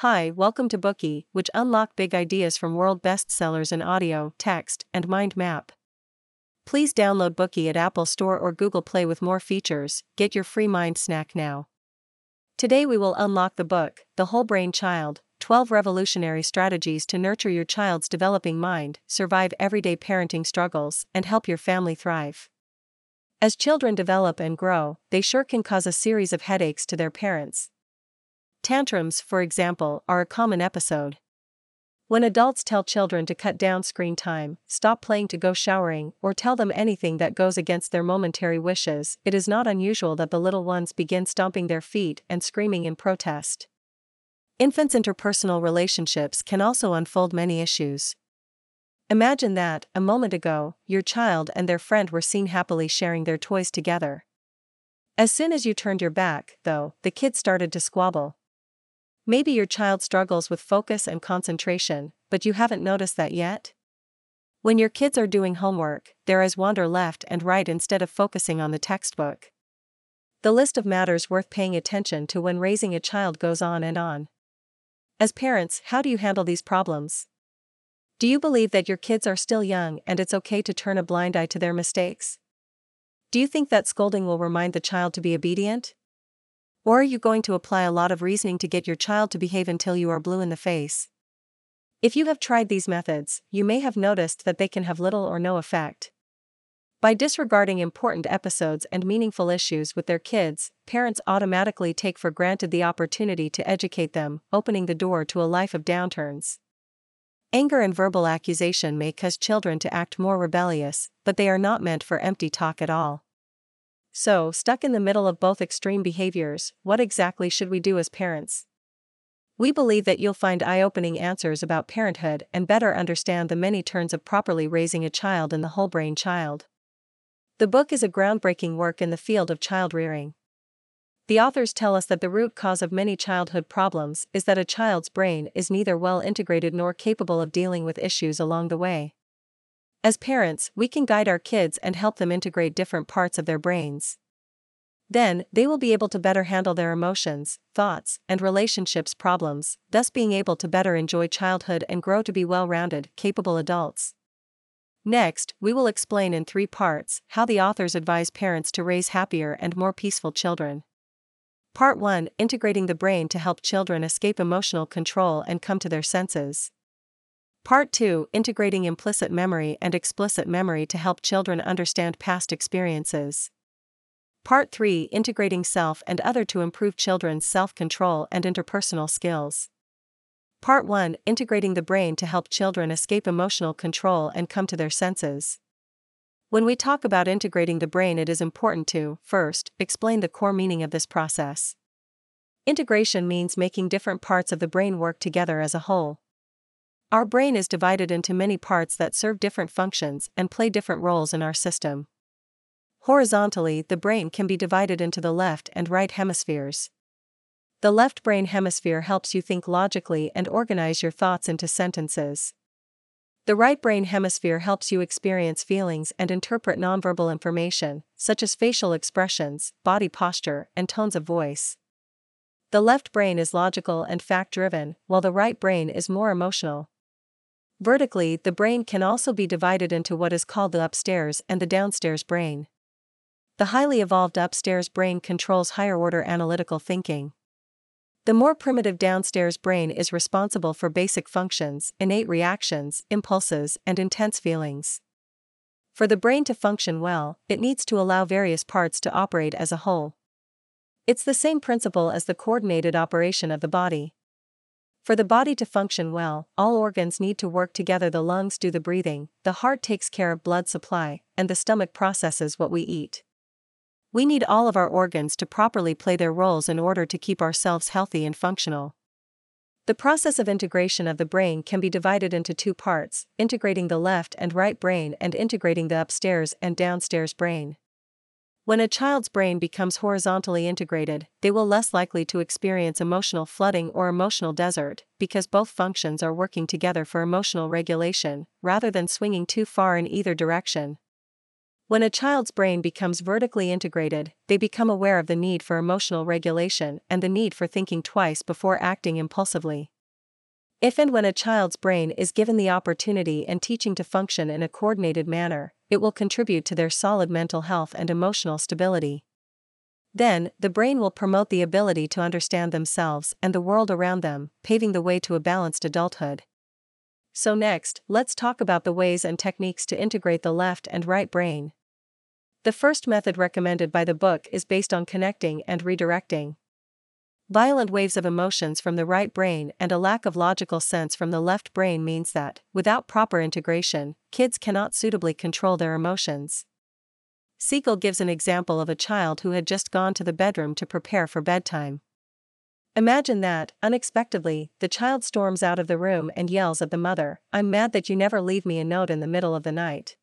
Hi, welcome to Bookey, which unlock big ideas from world bestsellers in audio, text, and mind map. Please download Bookey at Apple Store or Google Play with more features. Get your free mind snack now. Today we will unlock the book, The Whole Brain Child 12 Revolutionary Strategies to Nurture Your Child's Developing Mind, Survive Everyday Parenting Struggles, and Help Your Family Thrive. As children develop and grow, they sure can cause a series of headaches to their parents. Tantrums, for example, are a common episode. When adults tell children to cut down screen time, stop playing to go showering, or tell them anything that goes against their momentary wishes, it is not unusual that the little ones begin stomping their feet and screaming in protest. Infants' interpersonal relationships can also unfold many issues. Imagine that, a moment ago, your child and their friend were seen happily sharing their toys together. As soon as you turned your back, though, the kids started to squabble. Maybe your child struggles with focus and concentration, but you haven't noticed that yet? When your kids are doing homework, their eyes wander left and right instead of focusing on the textbook. The list of matters worth paying attention to when raising a child goes on and on. As parents, how do you handle these problems? Do you believe that your kids are still young and it's okay to turn a blind eye to their mistakes? Do you think that scolding will remind the child to be obedient? Or are you going to apply a lot of reasoning to get your child to behave until you are blue in the face? If you have tried these methods, you may have noticed that they can have little or no effect. By disregarding important episodes and meaningful issues with their kids, parents automatically take for granted the opportunity to educate them, opening the door to a life of downturns. Anger and verbal accusation may cause children to act more rebellious, but they are not meant for empty talk at all. So, stuck in the middle of both extreme behaviors, what exactly should we do as parents? We believe that you'll find eye opening answers about parenthood and better understand the many turns of properly raising a child in the whole brain child. The book is a groundbreaking work in the field of child rearing. The authors tell us that the root cause of many childhood problems is that a child's brain is neither well integrated nor capable of dealing with issues along the way. As parents, we can guide our kids and help them integrate different parts of their brains. Then, they will be able to better handle their emotions, thoughts, and relationships problems, thus being able to better enjoy childhood and grow to be well rounded, capable adults. Next, we will explain in three parts how the authors advise parents to raise happier and more peaceful children. Part 1 Integrating the Brain to Help Children Escape Emotional Control and Come to Their Senses. Part 2 Integrating implicit memory and explicit memory to help children understand past experiences. Part 3 Integrating self and other to improve children's self control and interpersonal skills. Part 1 Integrating the brain to help children escape emotional control and come to their senses. When we talk about integrating the brain, it is important to, first, explain the core meaning of this process. Integration means making different parts of the brain work together as a whole. Our brain is divided into many parts that serve different functions and play different roles in our system. Horizontally, the brain can be divided into the left and right hemispheres. The left brain hemisphere helps you think logically and organize your thoughts into sentences. The right brain hemisphere helps you experience feelings and interpret nonverbal information, such as facial expressions, body posture, and tones of voice. The left brain is logical and fact driven, while the right brain is more emotional. Vertically, the brain can also be divided into what is called the upstairs and the downstairs brain. The highly evolved upstairs brain controls higher order analytical thinking. The more primitive downstairs brain is responsible for basic functions, innate reactions, impulses, and intense feelings. For the brain to function well, it needs to allow various parts to operate as a whole. It's the same principle as the coordinated operation of the body. For the body to function well, all organs need to work together. The lungs do the breathing, the heart takes care of blood supply, and the stomach processes what we eat. We need all of our organs to properly play their roles in order to keep ourselves healthy and functional. The process of integration of the brain can be divided into two parts integrating the left and right brain and integrating the upstairs and downstairs brain. When a child's brain becomes horizontally integrated, they will less likely to experience emotional flooding or emotional desert, because both functions are working together for emotional regulation, rather than swinging too far in either direction. When a child's brain becomes vertically integrated, they become aware of the need for emotional regulation and the need for thinking twice before acting impulsively. If and when a child's brain is given the opportunity and teaching to function in a coordinated manner, it will contribute to their solid mental health and emotional stability. Then, the brain will promote the ability to understand themselves and the world around them, paving the way to a balanced adulthood. So, next, let's talk about the ways and techniques to integrate the left and right brain. The first method recommended by the book is based on connecting and redirecting. Violent waves of emotions from the right brain and a lack of logical sense from the left brain means that, without proper integration, kids cannot suitably control their emotions. Siegel gives an example of a child who had just gone to the bedroom to prepare for bedtime. Imagine that, unexpectedly, the child storms out of the room and yells at the mother, I'm mad that you never leave me a note in the middle of the night.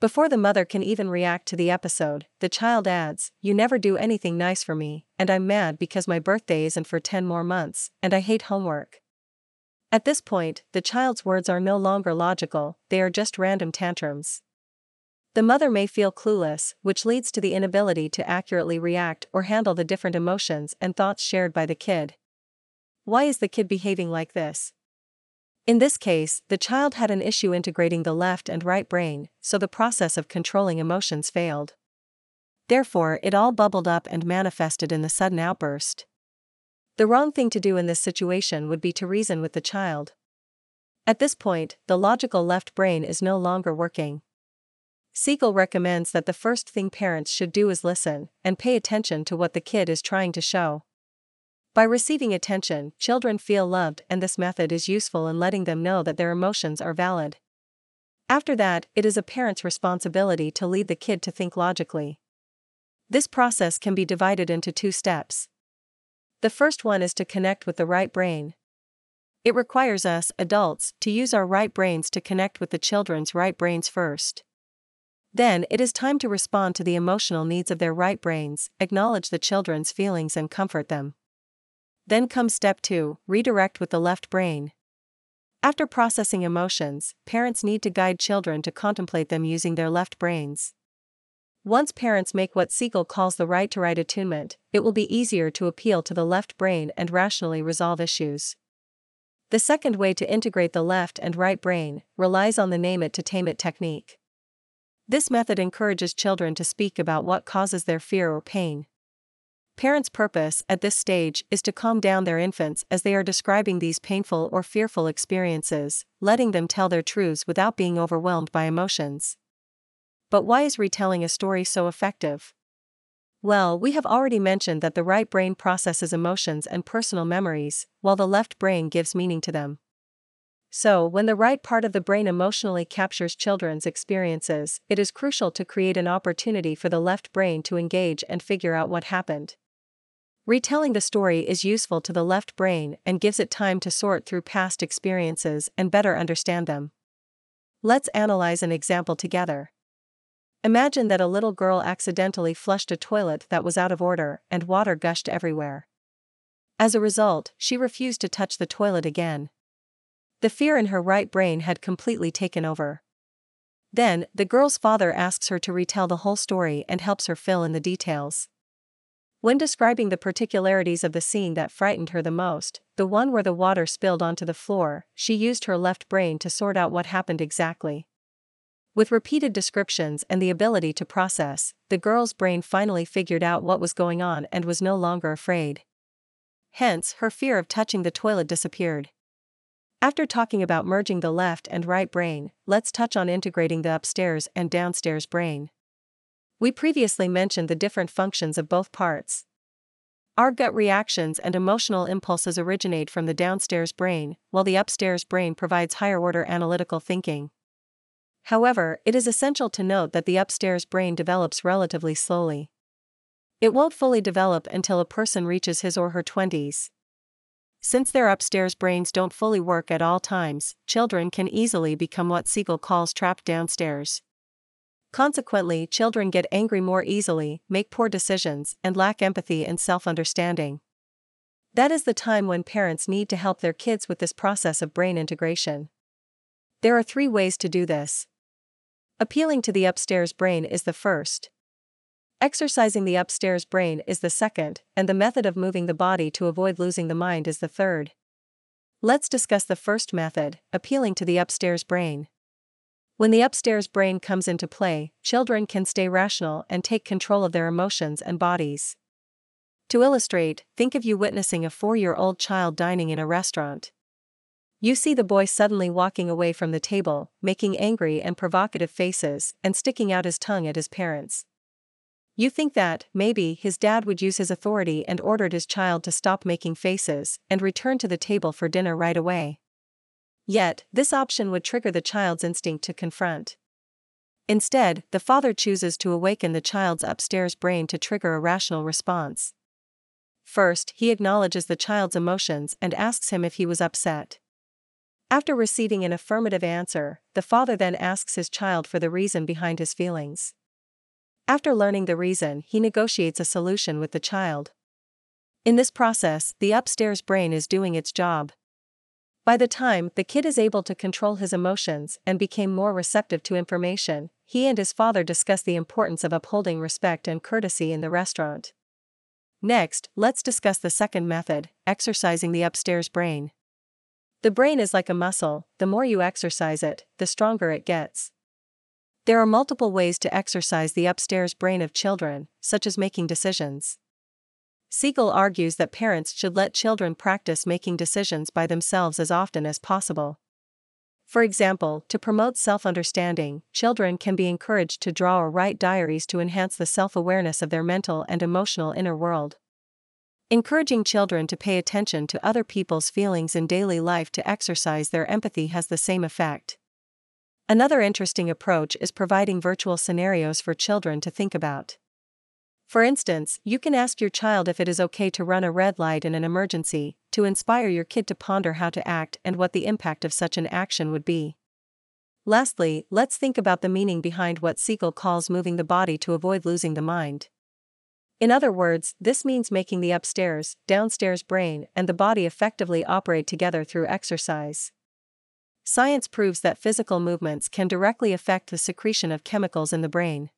Before the mother can even react to the episode, the child adds, You never do anything nice for me, and I'm mad because my birthday isn't for 10 more months, and I hate homework. At this point, the child's words are no longer logical, they are just random tantrums. The mother may feel clueless, which leads to the inability to accurately react or handle the different emotions and thoughts shared by the kid. Why is the kid behaving like this? In this case, the child had an issue integrating the left and right brain, so the process of controlling emotions failed. Therefore, it all bubbled up and manifested in the sudden outburst. The wrong thing to do in this situation would be to reason with the child. At this point, the logical left brain is no longer working. Siegel recommends that the first thing parents should do is listen and pay attention to what the kid is trying to show. By receiving attention, children feel loved, and this method is useful in letting them know that their emotions are valid. After that, it is a parent's responsibility to lead the kid to think logically. This process can be divided into two steps. The first one is to connect with the right brain. It requires us, adults, to use our right brains to connect with the children's right brains first. Then it is time to respond to the emotional needs of their right brains, acknowledge the children's feelings and comfort them. Then comes step 2 redirect with the left brain. After processing emotions, parents need to guide children to contemplate them using their left brains. Once parents make what Siegel calls the right to right attunement, it will be easier to appeal to the left brain and rationally resolve issues. The second way to integrate the left and right brain relies on the name it to tame it technique. This method encourages children to speak about what causes their fear or pain. Parents' purpose at this stage is to calm down their infants as they are describing these painful or fearful experiences, letting them tell their truths without being overwhelmed by emotions. But why is retelling a story so effective? Well, we have already mentioned that the right brain processes emotions and personal memories, while the left brain gives meaning to them. So, when the right part of the brain emotionally captures children's experiences, it is crucial to create an opportunity for the left brain to engage and figure out what happened. Retelling the story is useful to the left brain and gives it time to sort through past experiences and better understand them. Let's analyze an example together. Imagine that a little girl accidentally flushed a toilet that was out of order and water gushed everywhere. As a result, she refused to touch the toilet again. The fear in her right brain had completely taken over. Then, the girl's father asks her to retell the whole story and helps her fill in the details. When describing the particularities of the scene that frightened her the most, the one where the water spilled onto the floor, she used her left brain to sort out what happened exactly. With repeated descriptions and the ability to process, the girl's brain finally figured out what was going on and was no longer afraid. Hence, her fear of touching the toilet disappeared. After talking about merging the left and right brain, let's touch on integrating the upstairs and downstairs brain. We previously mentioned the different functions of both parts. Our gut reactions and emotional impulses originate from the downstairs brain, while the upstairs brain provides higher order analytical thinking. However, it is essential to note that the upstairs brain develops relatively slowly. It won't fully develop until a person reaches his or her 20s. Since their upstairs brains don't fully work at all times, children can easily become what Siegel calls trapped downstairs. Consequently, children get angry more easily, make poor decisions, and lack empathy and self understanding. That is the time when parents need to help their kids with this process of brain integration. There are three ways to do this. Appealing to the upstairs brain is the first. Exercising the upstairs brain is the second, and the method of moving the body to avoid losing the mind is the third. Let's discuss the first method, appealing to the upstairs brain. When the upstairs brain comes into play, children can stay rational and take control of their emotions and bodies. To illustrate, think of you witnessing a four year old child dining in a restaurant. You see the boy suddenly walking away from the table, making angry and provocative faces, and sticking out his tongue at his parents. You think that, maybe, his dad would use his authority and ordered his child to stop making faces and return to the table for dinner right away. Yet, this option would trigger the child's instinct to confront. Instead, the father chooses to awaken the child's upstairs brain to trigger a rational response. First, he acknowledges the child's emotions and asks him if he was upset. After receiving an affirmative answer, the father then asks his child for the reason behind his feelings. After learning the reason, he negotiates a solution with the child. In this process, the upstairs brain is doing its job. By the time the kid is able to control his emotions and became more receptive to information, he and his father discuss the importance of upholding respect and courtesy in the restaurant. Next, let's discuss the second method exercising the upstairs brain. The brain is like a muscle, the more you exercise it, the stronger it gets. There are multiple ways to exercise the upstairs brain of children, such as making decisions. Siegel argues that parents should let children practice making decisions by themselves as often as possible. For example, to promote self understanding, children can be encouraged to draw or write diaries to enhance the self awareness of their mental and emotional inner world. Encouraging children to pay attention to other people's feelings in daily life to exercise their empathy has the same effect. Another interesting approach is providing virtual scenarios for children to think about. For instance, you can ask your child if it is okay to run a red light in an emergency, to inspire your kid to ponder how to act and what the impact of such an action would be. Lastly, let's think about the meaning behind what Siegel calls moving the body to avoid losing the mind. In other words, this means making the upstairs, downstairs brain and the body effectively operate together through exercise. Science proves that physical movements can directly affect the secretion of chemicals in the brain.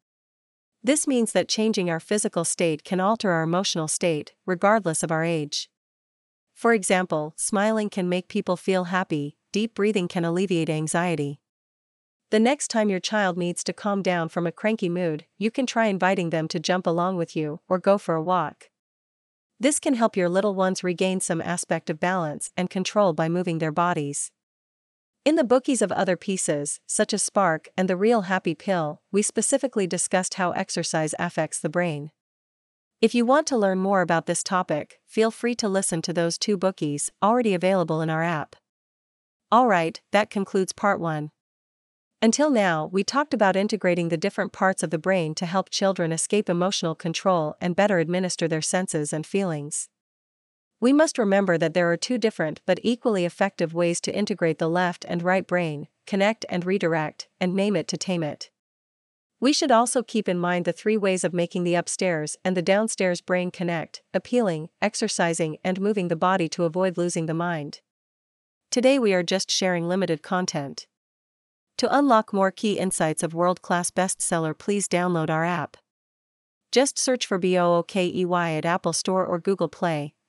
This means that changing our physical state can alter our emotional state, regardless of our age. For example, smiling can make people feel happy, deep breathing can alleviate anxiety. The next time your child needs to calm down from a cranky mood, you can try inviting them to jump along with you or go for a walk. This can help your little ones regain some aspect of balance and control by moving their bodies. In the bookies of other pieces, such as Spark and The Real Happy Pill, we specifically discussed how exercise affects the brain. If you want to learn more about this topic, feel free to listen to those two bookies already available in our app. Alright, that concludes part 1. Until now, we talked about integrating the different parts of the brain to help children escape emotional control and better administer their senses and feelings. We must remember that there are two different but equally effective ways to integrate the left and right brain connect and redirect, and name it to tame it. We should also keep in mind the three ways of making the upstairs and the downstairs brain connect appealing, exercising, and moving the body to avoid losing the mind. Today we are just sharing limited content. To unlock more key insights of world class bestseller, please download our app. Just search for BOOKEY at Apple Store or Google Play.